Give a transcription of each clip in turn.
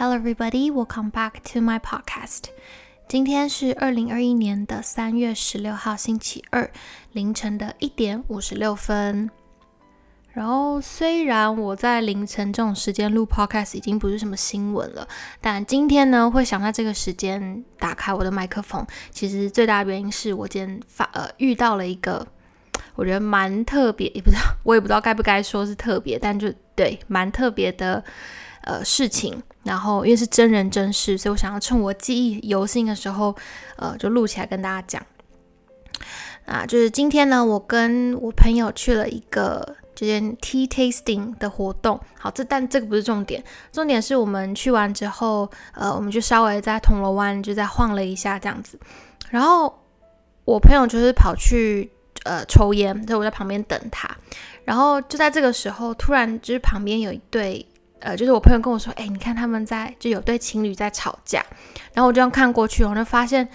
Hello, everybody. Welcome back to my podcast. 今天是二零二一年的三月十六号，星期二凌晨的一点五十六分。然后，虽然我在凌晨这种时间录 podcast 已经不是什么新闻了，但今天呢，会想在这个时间打开我的麦克风，其实最大的原因是我今天发呃遇到了一个我觉得蛮特别，也不知道我也不知道该不该说是特别，但就对蛮特别的呃事情。然后因为是真人真事，所以我想要趁我记忆犹新的时候，呃，就录起来跟大家讲。啊，就是今天呢，我跟我朋友去了一个这件 tea tasting 的活动。好，这但这个不是重点，重点是我们去完之后，呃，我们就稍微在铜锣湾就在晃了一下这样子。然后我朋友就是跑去呃抽烟，所以我在旁边等他。然后就在这个时候，突然就是旁边有一对。呃，就是我朋友跟我说，哎，你看他们在就有对情侣在吵架，然后我这样看过去，我就发现，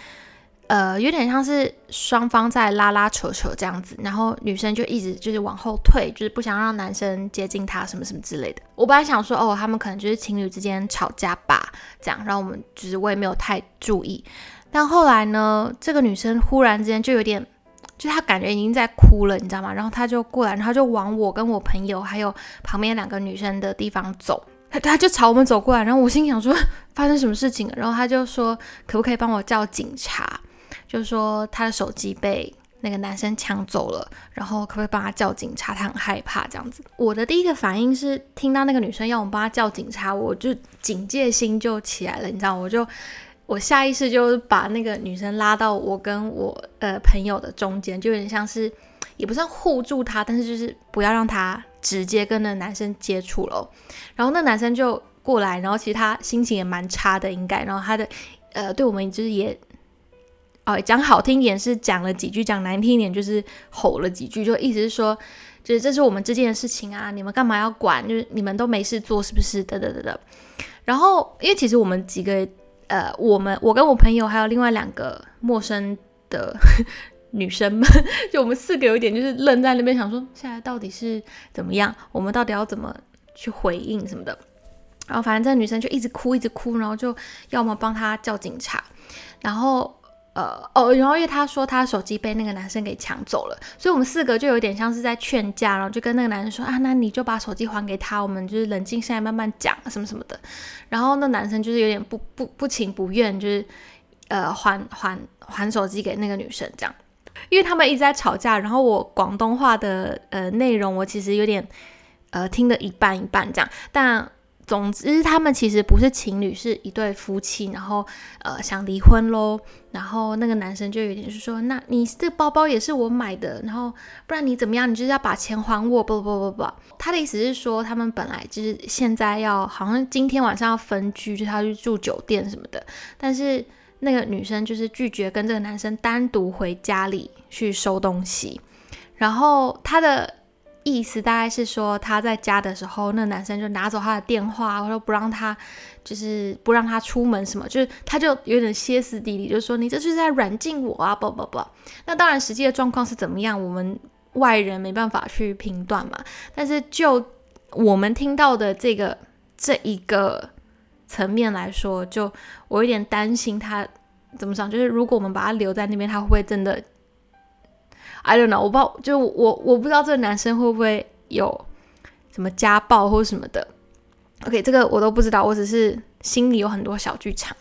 呃，有点像是双方在拉拉扯扯这样子，然后女生就一直就是往后退，就是不想让男生接近她什么什么之类的。我本来想说，哦，他们可能就是情侣之间吵架吧，这样，然后我们就是我也没有太注意，但后来呢，这个女生忽然之间就有点。就他感觉已经在哭了，你知道吗？然后他就过来，然后就往我跟我朋友还有旁边两个女生的地方走，他他就朝我们走过来，然后我心想说发生什么事情了？然后他就说可不可以帮我叫警察？就说他的手机被那个男生抢走了，然后可不可以帮他叫警察？他很害怕这样子。我的第一个反应是听到那个女生要我们帮他叫警察，我就警戒心就起来了，你知道，我就。我下意识就把那个女生拉到我跟我呃朋友的中间，就有点像是，也不算护住她，但是就是不要让她直接跟那男生接触了。然后那男生就过来，然后其实他心情也蛮差的，应该。然后他的呃对我们就是也，哦讲好听一点是讲了几句，讲难听一点就是吼了几句，就意思是说，就是这是我们之间的事情啊，你们干嘛要管？就是你们都没事做是不是？等等等等。然后因为其实我们几个。呃，我们我跟我朋友还有另外两个陌生的 女生们，就我们四个有点就是愣在那边，想说现在到底是怎么样，我们到底要怎么去回应什么的。然后反正这女生就一直哭，一直哭，然后就要么帮她叫警察，然后。呃哦，然后因为他说他手机被那个男生给抢走了，所以我们四个就有点像是在劝架，然后就跟那个男生说啊，那你就把手机还给他，我们就是冷静下来慢慢讲什么什么的。然后那男生就是有点不不不情不愿，就是呃还还还手机给那个女生这样，因为他们一直在吵架，然后我广东话的呃内容我其实有点呃听的一半一半这样，但。总之，他们其实不是情侣，是一对夫妻，然后呃想离婚喽。然后那个男生就有点是说，那你这包包也是我买的，然后不然你怎么样？你就是要把钱还我？不不不不，他的意思是说，他们本来就是现在要好像今天晚上要分居，就他去住酒店什么的。但是那个女生就是拒绝跟这个男生单独回家里去收东西，然后他的。意思大概是说，他在家的时候，那男生就拿走他的电话，或者不让他，就是不让他出门什么，就是他就有点歇斯底里，就说你这是在软禁我啊，不不不。那当然，实际的状况是怎么样，我们外人没办法去评断嘛。但是就我们听到的这个这一个层面来说，就我有点担心他怎么想，就是如果我们把他留在那边，他会不会真的？I don't know，我不知道，就我我不知道这个男生会不会有什么家暴或什么的。OK，这个我都不知道，我只是心里有很多小剧场。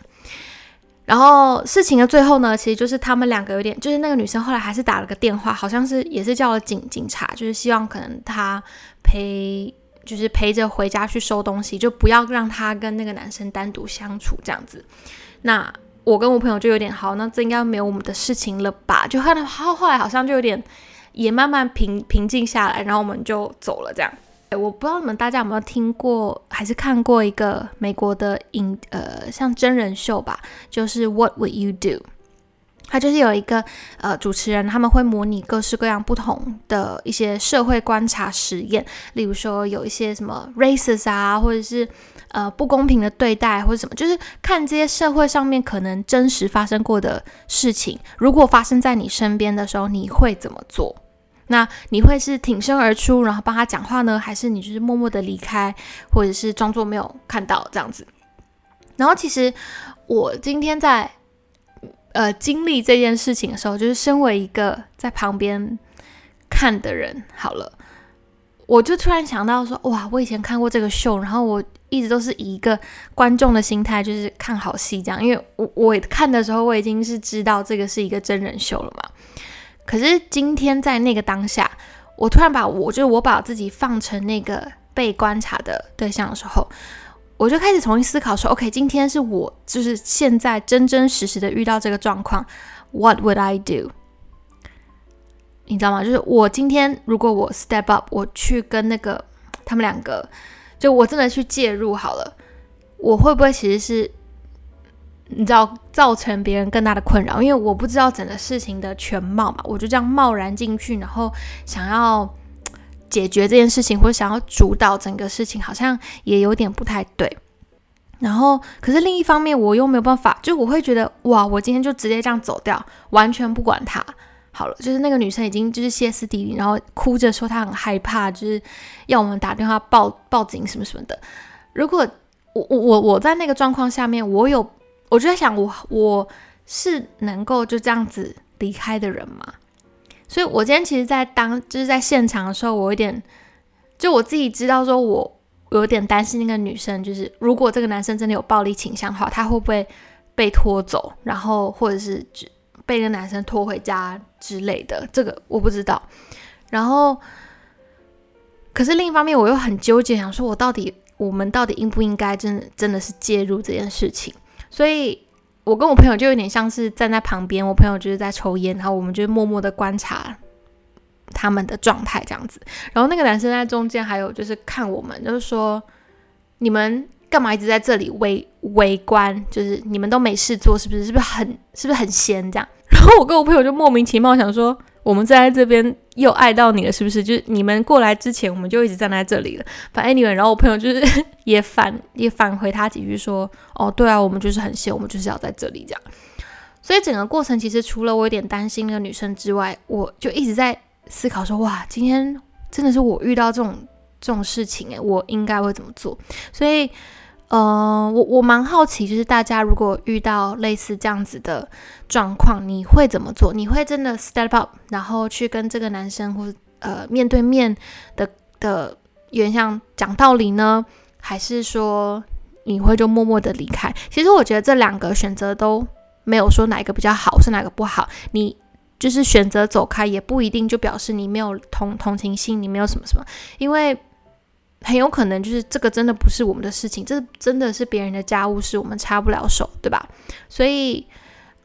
然后事情的最后呢，其实就是他们两个有点，就是那个女生后来还是打了个电话，好像是也是叫了警警察，就是希望可能他陪，就是陪着回家去收东西，就不要让他跟那个男生单独相处这样子。那。我跟我朋友就有点好，那这应该没有我们的事情了吧？就后来后来好像就有点也慢慢平平静下来，然后我们就走了。这样，我不知道你们大家有没有听过还是看过一个美国的影呃像真人秀吧，就是 What Would You Do？它就是有一个呃主持人，他们会模拟各式各样不同的一些社会观察实验，例如说有一些什么 races 啊，或者是。呃，不公平的对待或者什么，就是看这些社会上面可能真实发生过的事情，如果发生在你身边的时候，你会怎么做？那你会是挺身而出，然后帮他讲话呢，还是你就是默默的离开，或者是装作没有看到这样子？然后其实我今天在呃经历这件事情的时候，就是身为一个在旁边看的人，好了，我就突然想到说，哇，我以前看过这个秀，然后我一直都是以一个观众的心态，就是看好戏这样，因为我我看的时候，我已经是知道这个是一个真人秀了嘛。可是今天在那个当下，我突然把我就是我把自己放成那个被观察的对象的时候。我就开始重新思考说，OK，今天是我就是现在真真实实的遇到这个状况，What would I do？你知道吗？就是我今天如果我 step up，我去跟那个他们两个，就我真的去介入好了，我会不会其实是你知道造成别人更大的困扰？因为我不知道整个事情的全貌嘛，我就这样贸然进去，然后想要。解决这件事情，或者想要主导整个事情，好像也有点不太对。然后，可是另一方面，我又没有办法，就我会觉得，哇，我今天就直接这样走掉，完全不管他好了。就是那个女生已经就是歇斯底里，然后哭着说她很害怕，就是要我们打电话报报警什么什么的。如果我我我我在那个状况下面，我有我就在想，我我是能够就这样子离开的人吗？所以，我今天其实，在当就是在现场的时候，我有点，就我自己知道，说我有点担心那个女生，就是如果这个男生真的有暴力倾向的话，他会不会被拖走，然后或者是被那个男生拖回家之类的，这个我不知道。然后，可是另一方面，我又很纠结，想说我到底，我们到底应不应该真的真的是介入这件事情？所以。我跟我朋友就有点像是站在旁边，我朋友就是在抽烟，然后我们就默默的观察他们的状态这样子。然后那个男生在中间，还有就是看我们，就是说你们干嘛一直在这里围围观？就是你们都没事做，是不是？是不是很是不是很闲这样？然后我跟我朋友就莫名其妙想说。我们站在这边又爱到你了，是不是？就是你们过来之前，我们就一直站在这里了。反正 anyway，然后我朋友就是 也反也返回他几句说：“哦，对啊，我们就是很闲，我们就是要在这里这样。”所以整个过程其实除了我有点担心那个女生之外，我就一直在思考说：“哇，今天真的是我遇到这种这种事情诶，我应该会怎么做？”所以。呃，我我蛮好奇，就是大家如果遇到类似这样子的状况，你会怎么做？你会真的 step up，然后去跟这个男生或呃面对面的的，有点像讲道理呢，还是说你会就默默的离开？其实我觉得这两个选择都没有说哪一个比较好，是哪个不好。你就是选择走开，也不一定就表示你没有同同情心，你没有什么什么，因为。很有可能就是这个真的不是我们的事情，这真的是别人的家务事，我们插不了手，对吧？所以，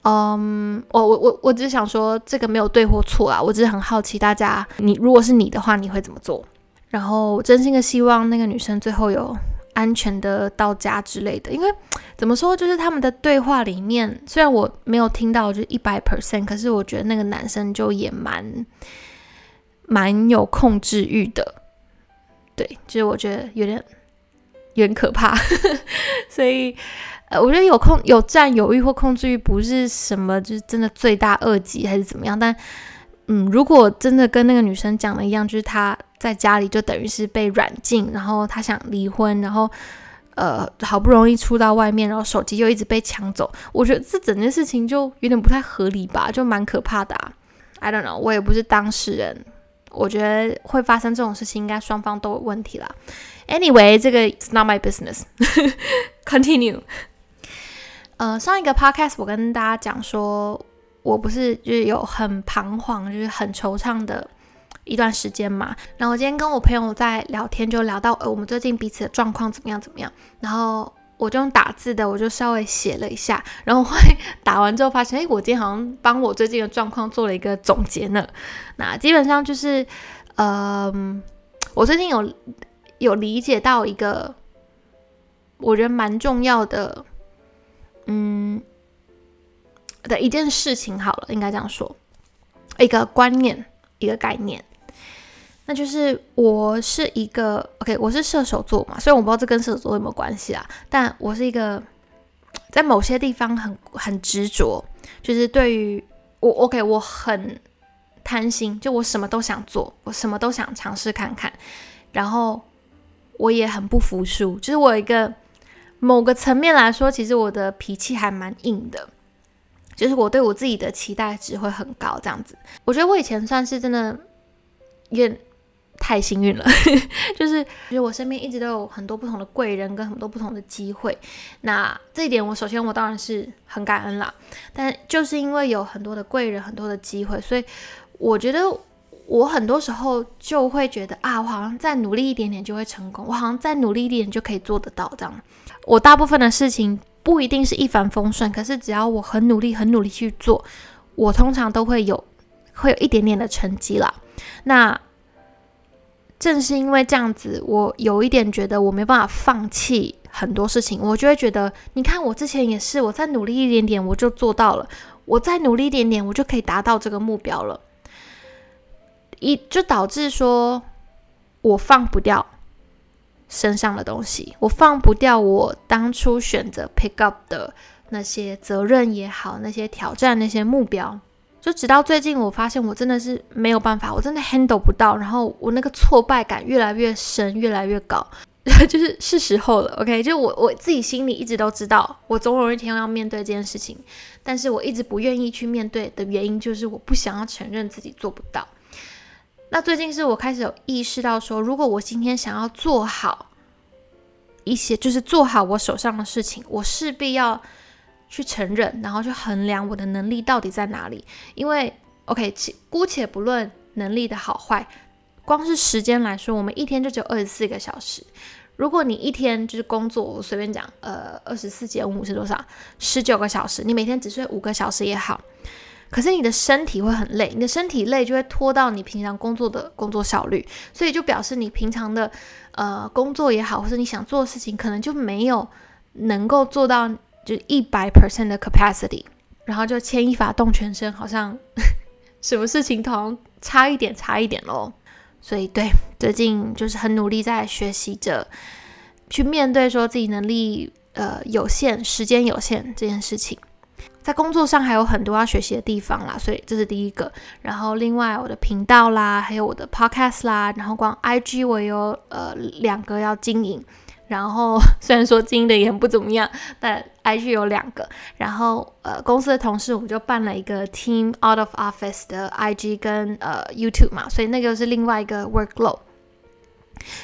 嗯，我我我我只是想说，这个没有对或错啊，我只是很好奇大家，你如果是你的话，你会怎么做？然后，真心的希望那个女生最后有安全的到家之类的，因为怎么说，就是他们的对话里面，虽然我没有听到就一百 percent，可是我觉得那个男生就也蛮蛮有控制欲的。对，就是我觉得有点有点可怕，所以呃，我觉得有控有占有欲或控制欲不是什么，就是真的罪大恶极还是怎么样。但嗯，如果真的跟那个女生讲的一样，就是她在家里就等于是被软禁，然后她想离婚，然后呃好不容易出到外面，然后手机又一直被抢走，我觉得这整件事情就有点不太合理吧，就蛮可怕的。I don't know，我也不是当事人。我觉得会发生这种事情，应该双方都有问题啦。Anyway，这个 is not my business。Continue。呃，上一个 podcast 我跟大家讲说，我不是就是有很彷徨，就是很惆怅的一段时间嘛。然后我今天跟我朋友在聊天，就聊到呃我们最近彼此的状况怎么样怎么样。然后我就用打字的，我就稍微写了一下。然后会 打完之后发现，哎，我今天好像帮我最近的状况做了一个总结呢。那基本上就是，呃，我最近有有理解到一个我觉得蛮重要的，嗯，的一件事情。好了，应该这样说，一个观念，一个概念，那就是我是一个 OK，我是射手座嘛，虽然我不知道这跟射手座有没有关系啊，但我是一个在某些地方很很执着，就是对于我 OK，我很。贪心，就我什么都想做，我什么都想尝试看看，然后我也很不服输，就是我有一个某个层面来说，其实我的脾气还蛮硬的，就是我对我自己的期待值会很高，这样子。我觉得我以前算是真的有点太幸运了，就是其实我身边一直都有很多不同的贵人跟很多不同的机会。那这一点，我首先我当然是很感恩啦。但就是因为有很多的贵人、很多的机会，所以我觉得。我很多时候就会觉得啊，我好像再努力一点点就会成功，我好像再努力一点就可以做得到这样。我大部分的事情不一定是一帆风顺，可是只要我很努力、很努力去做，我通常都会有会有一点点的成绩啦。那正是因为这样子，我有一点觉得我没办法放弃很多事情，我就会觉得，你看我之前也是，我再努力一点点我就做到了，我再努力一点点我就可以达到这个目标了。一就导致说，我放不掉身上的东西，我放不掉我当初选择 pick up 的那些责任也好，那些挑战，那些目标。就直到最近，我发现我真的是没有办法，我真的 handle 不到，然后我那个挫败感越来越深，越来越高，就是是时候了。OK，就我我自己心里一直都知道，我总有一天要面对这件事情，但是我一直不愿意去面对的原因，就是我不想要承认自己做不到。那最近是我开始有意识到说，如果我今天想要做好一些，就是做好我手上的事情，我势必要去承认，然后去衡量我的能力到底在哪里。因为，OK，姑且不论能力的好坏，光是时间来说，我们一天就只有二十四个小时。如果你一天就是工作，我随便讲，呃，二十四减五是多少？十九个小时。你每天只睡五个小时也好。可是你的身体会很累，你的身体累就会拖到你平常工作的工作效率，所以就表示你平常的呃工作也好，或者你想做的事情，可能就没有能够做到就一百 percent 的 capacity，然后就牵一发动全身，好像 什么事情都好像差一点差一点喽。所以对，最近就是很努力在学习着去面对说自己能力呃有限、时间有限这件事情。在工作上还有很多要学习的地方啦，所以这是第一个。然后另外我的频道啦，还有我的 podcast 啦，然后光 IG 我有呃两个要经营。然后 虽然说经营的也很不怎么样，但 IG 有两个。然后呃公司的同事我们就办了一个 team out of office 的 IG 跟呃 YouTube 嘛，所以那个是另外一个 workload。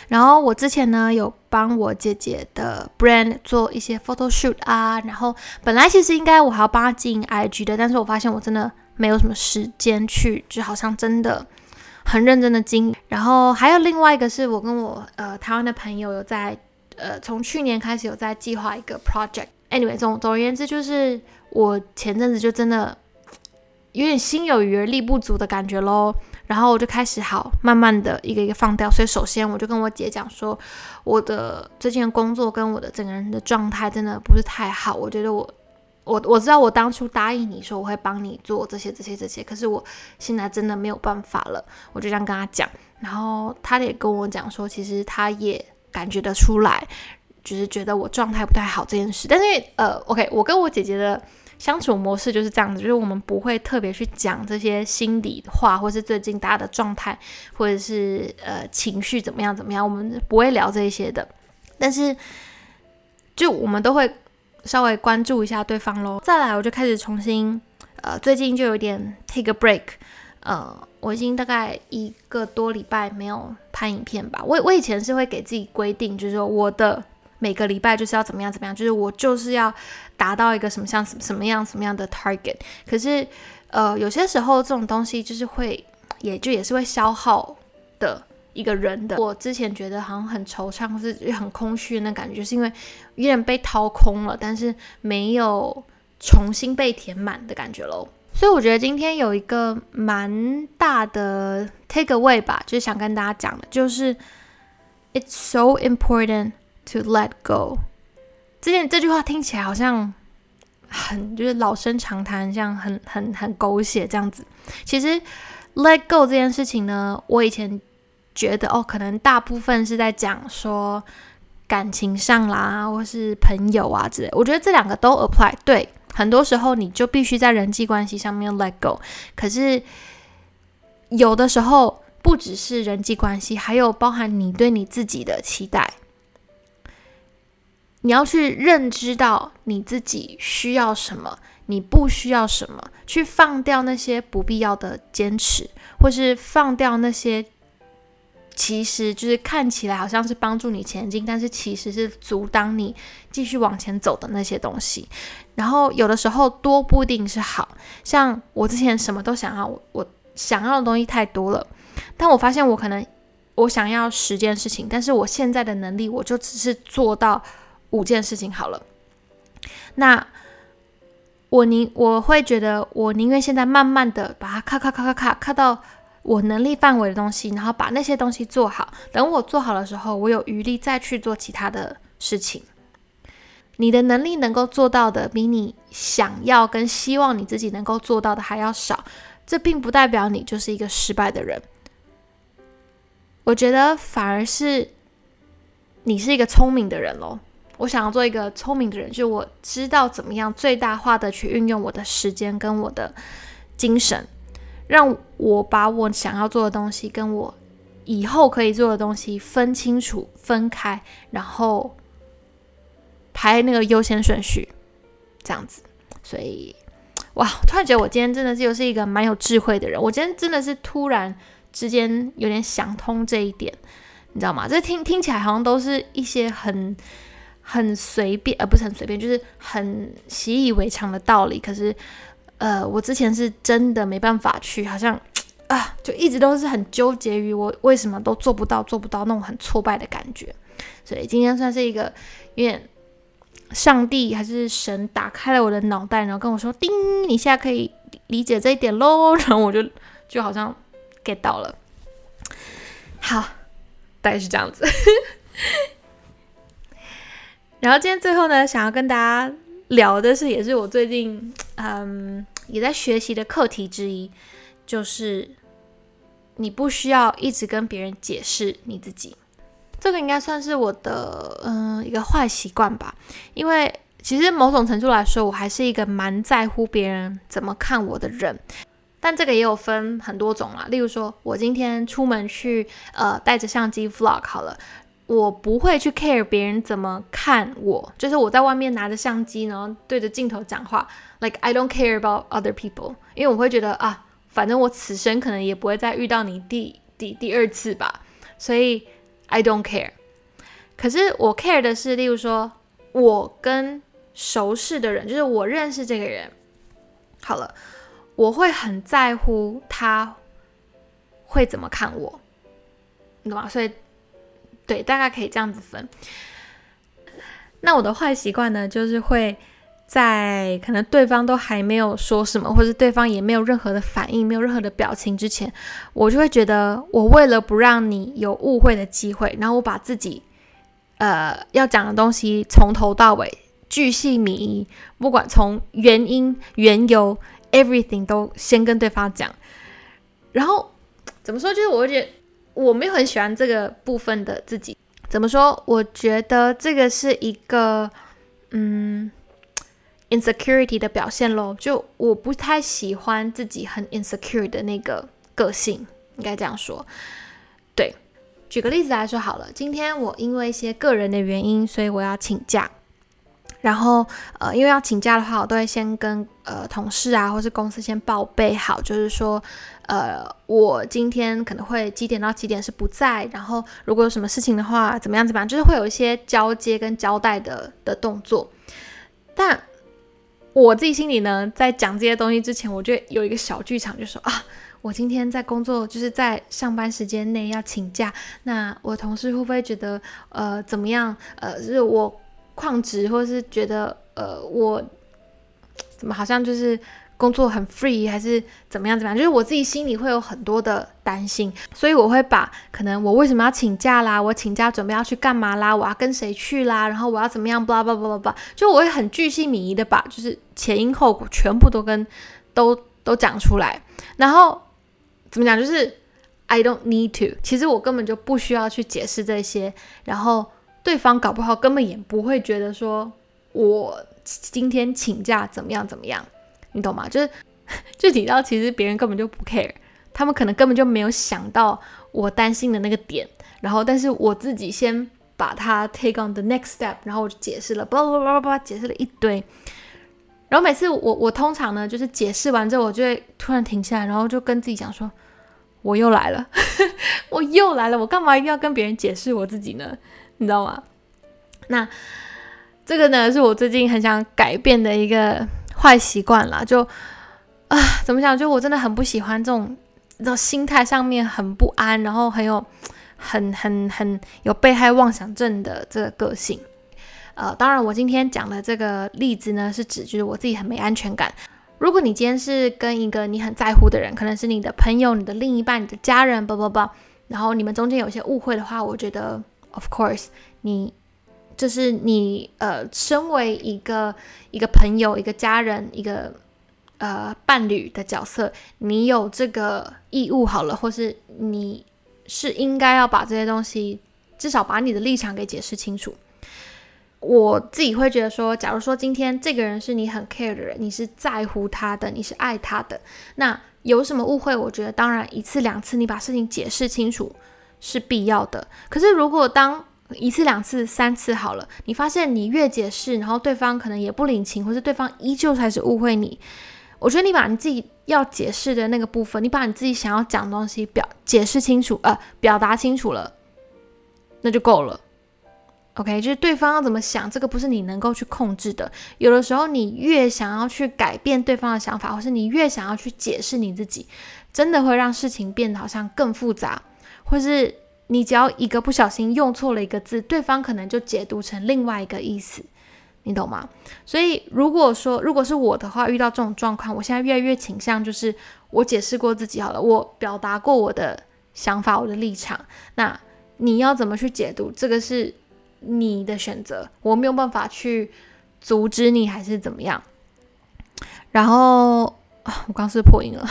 然后我之前呢有帮我姐姐的 brand 做一些 photo shoot 啊，然后本来其实应该我还要帮她经营 IG 的，但是我发现我真的没有什么时间去，就好像真的很认真的经营。然后还有另外一个是我跟我呃台湾的朋友有在呃从去年开始有在计划一个 project。Anyway，总总而言之就是我前阵子就真的有点心有余而力不足的感觉喽。然后我就开始好慢慢的一个一个放掉，所以首先我就跟我姐讲说，我的最近的工作跟我的整个人的状态真的不是太好。我觉得我我我知道我当初答应你说我会帮你做这些这些这些，可是我现在真的没有办法了。我就这样跟他讲，然后他也跟我讲说，其实他也感觉得出来，就是觉得我状态不太好这件事。但是呃，OK，我跟我姐姐的。相处模式就是这样子，就是我们不会特别去讲这些心里话，或是最近大家的状态，或者是呃情绪怎么样怎么样，我们不会聊这些的。但是，就我们都会稍微关注一下对方喽。再来，我就开始重新，呃，最近就有点 take a break。呃，我已经大概一个多礼拜没有拍影片吧。我我以前是会给自己规定，就是说我的。每个礼拜就是要怎么样怎么样，就是我就是要达到一个什么像什么样什么样的 target。可是，呃，有些时候这种东西就是会，也就也是会消耗的一个人的。我之前觉得好像很惆怅，或是很空虚那感觉，就是因为有点被掏空了，但是没有重新被填满的感觉喽。所以我觉得今天有一个蛮大的 take away 吧，就是想跟大家讲的，就是 it's so important。To let go，这件这句话听起来好像很就是老生常谈，像很很很狗血这样子。其实 let go 这件事情呢，我以前觉得哦，可能大部分是在讲说感情上啦，或是朋友啊之类。我觉得这两个都 apply。对，很多时候你就必须在人际关系上面 let go。可是有的时候不只是人际关系，还有包含你对你自己的期待。你要去认知到你自己需要什么，你不需要什么，去放掉那些不必要的坚持，或是放掉那些其实就是看起来好像是帮助你前进，但是其实是阻挡你继续往前走的那些东西。然后有的时候多不一定是好，像我之前什么都想要，我想要的东西太多了，但我发现我可能我想要十件事情，但是我现在的能力我就只是做到。五件事情好了，那我宁我会觉得，我宁愿现在慢慢的把它咔咔咔咔咔咔到我能力范围的东西，然后把那些东西做好。等我做好的时候，我有余力再去做其他的事情。你的能力能够做到的，比你想要跟希望你自己能够做到的还要少，这并不代表你就是一个失败的人。我觉得反而是你是一个聪明的人喽。我想要做一个聪明的人，就我知道怎么样最大化的去运用我的时间跟我的精神，让我把我想要做的东西跟我以后可以做的东西分清楚、分开，然后排那个优先顺序，这样子。所以，哇，突然觉得我今天真的是又是一个蛮有智慧的人。我今天真的是突然之间有点想通这一点，你知道吗？这听听起来好像都是一些很。很随便，呃，不是很随便，就是很习以为常的道理。可是，呃，我之前是真的没办法去，好像 啊，就一直都是很纠结于我为什么都做不到，做不到那种很挫败的感觉。所以今天算是一个有点上帝还是神打开了我的脑袋，然后跟我说：“叮，你现在可以理解这一点喽。”然后我就就好像 get 到了。好，大概是这样子。然后今天最后呢，想要跟大家聊的是，也是我最近嗯也在学习的课题之一，就是你不需要一直跟别人解释你自己。这个应该算是我的嗯一个坏习惯吧，因为其实某种程度来说，我还是一个蛮在乎别人怎么看我的人。但这个也有分很多种啦，例如说我今天出门去呃带着相机 vlog 好了。我不会去 care 别人怎么看我，就是我在外面拿着相机，然后对着镜头讲话，like I don't care about other people，因为我会觉得啊，反正我此生可能也不会再遇到你第第第二次吧，所以 I don't care。可是我 care 的是，例如说我跟熟识的人，就是我认识这个人，好了，我会很在乎他会怎么看我，你懂吗？所以。对，大概可以这样子分。那我的坏习惯呢，就是会在可能对方都还没有说什么，或者对方也没有任何的反应、没有任何的表情之前，我就会觉得，我为了不让你有误会的机会，然后我把自己呃要讲的东西从头到尾巨细靡，不管从原因、缘由，everything 都先跟对方讲。然后 怎么说，就是我觉得。我没有很喜欢这个部分的自己，怎么说？我觉得这个是一个嗯，insecurity 的表现咯。就我不太喜欢自己很 insecure 的那个个性，应该这样说。对，举个例子来说好了，今天我因为一些个人的原因，所以我要请假。然后，呃，因为要请假的话，我都会先跟呃同事啊，或是公司先报备好，就是说，呃，我今天可能会几点到几点是不在，然后如果有什么事情的话，怎么样怎么样，就是会有一些交接跟交代的的动作。但我自己心里呢，在讲这些东西之前，我就有一个小剧场，就说啊，我今天在工作，就是在上班时间内要请假，那我同事会不会觉得呃怎么样？呃，就是我。旷职，或是觉得呃，我怎么好像就是工作很 free，还是怎么样怎么样？就是我自己心里会有很多的担心，所以我会把可能我为什么要请假啦，我请假准备要去干嘛啦，我要跟谁去啦，然后我要怎么样，blah blah blah blah blah，就我会很巨细靡遗的把就是前因后果全部都跟都都讲出来，然后怎么讲，就是 I don't need to，其实我根本就不需要去解释这些，然后。对方搞不好根本也不会觉得说我今天请假怎么样怎么样，你懂吗？就是 具体到其实别人根本就不 care，他们可能根本就没有想到我担心的那个点，然后但是我自己先把它 take on the next step，然后我就解释了，叭叭叭叭叭，解释了一堆。然后每次我我通常呢，就是解释完之后，我就会突然停下来，然后就跟自己讲说，我又来了，我又来了，我干嘛一定要跟别人解释我自己呢？你知道吗？那这个呢，是我最近很想改变的一个坏习惯啦。就啊，怎么讲？就我真的很不喜欢这种，这种心态上面很不安，然后很有很很很有被害妄想症的这个个性。呃，当然，我今天讲的这个例子呢，是指就是我自己很没安全感。如果你今天是跟一个你很在乎的人，可能是你的朋友、你的另一半、你的家人，不不不，然后你们中间有些误会的话，我觉得，of course，你。就是你呃，身为一个一个朋友、一个家人、一个呃伴侣的角色，你有这个义务好了，或是你是应该要把这些东西，至少把你的立场给解释清楚。我自己会觉得说，假如说今天这个人是你很 care 的人，你是在乎他的，你是爱他的，那有什么误会？我觉得当然一次两次你把事情解释清楚是必要的。可是如果当一次、两次、三次好了，你发现你越解释，然后对方可能也不领情，或是对方依旧开始误会你。我觉得你把你自己要解释的那个部分，你把你自己想要讲的东西表解释清楚，呃，表达清楚了，那就够了。OK，就是对方要怎么想，这个不是你能够去控制的。有的时候，你越想要去改变对方的想法，或是你越想要去解释你自己，真的会让事情变得好像更复杂，或是。你只要一个不小心用错了一个字，对方可能就解读成另外一个意思，你懂吗？所以如果说如果是我的话，遇到这种状况，我现在越来越倾向就是我解释过自己好了，我表达过我的想法、我的立场。那你要怎么去解读，这个是你的选择，我没有办法去阻止你还是怎么样。然后，我刚是破音了，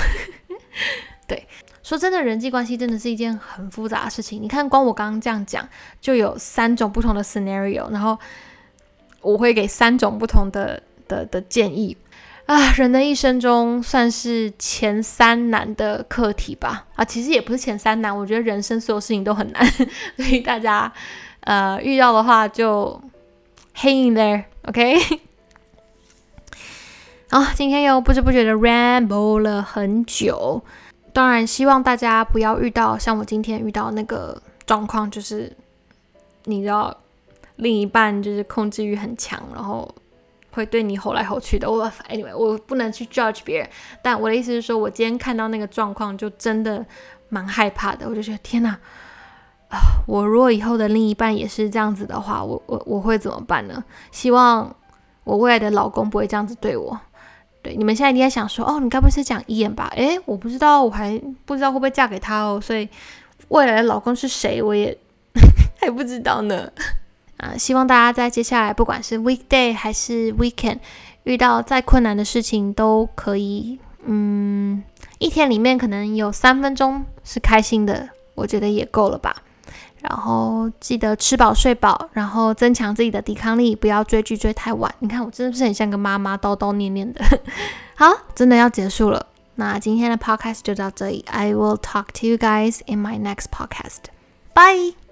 对。说真的，人际关系真的是一件很复杂的事情。你看，光我刚刚这样讲，就有三种不同的 scenario，然后我会给三种不同的的的建议啊。人的一生中，算是前三难的课题吧。啊，其实也不是前三难，我觉得人生所有事情都很难，所以大家呃遇到的话就 hang in there，OK。好，今天又不知不觉的 ramble 了很久。当然，希望大家不要遇到像我今天遇到那个状况，就是你知道，另一半就是控制欲很强，然后会对你吼来吼去的。我 anyway，我不能去 judge 别人，但我的意思是说，我今天看到那个状况，就真的蛮害怕的。我就觉得天哪，啊，我如果以后的另一半也是这样子的话，我我我会怎么办呢？希望我未来的老公不会这样子对我。对，你们现在应该想说，哦，你该不会是讲一眼吧？诶，我不知道，我还不知道会不会嫁给他哦，所以未来的老公是谁，我也 还不知道呢。啊，希望大家在接下来，不管是 weekday 还是 weekend，遇到再困难的事情，都可以，嗯，一天里面可能有三分钟是开心的，我觉得也够了吧。然后记得吃饱睡饱，然后增强自己的抵抗力，不要追剧追太晚。你看我真的是很像个妈妈叨叨念念的。好，真的要结束了。那今天的 podcast 就到这里。I will talk to you guys in my next podcast. Bye.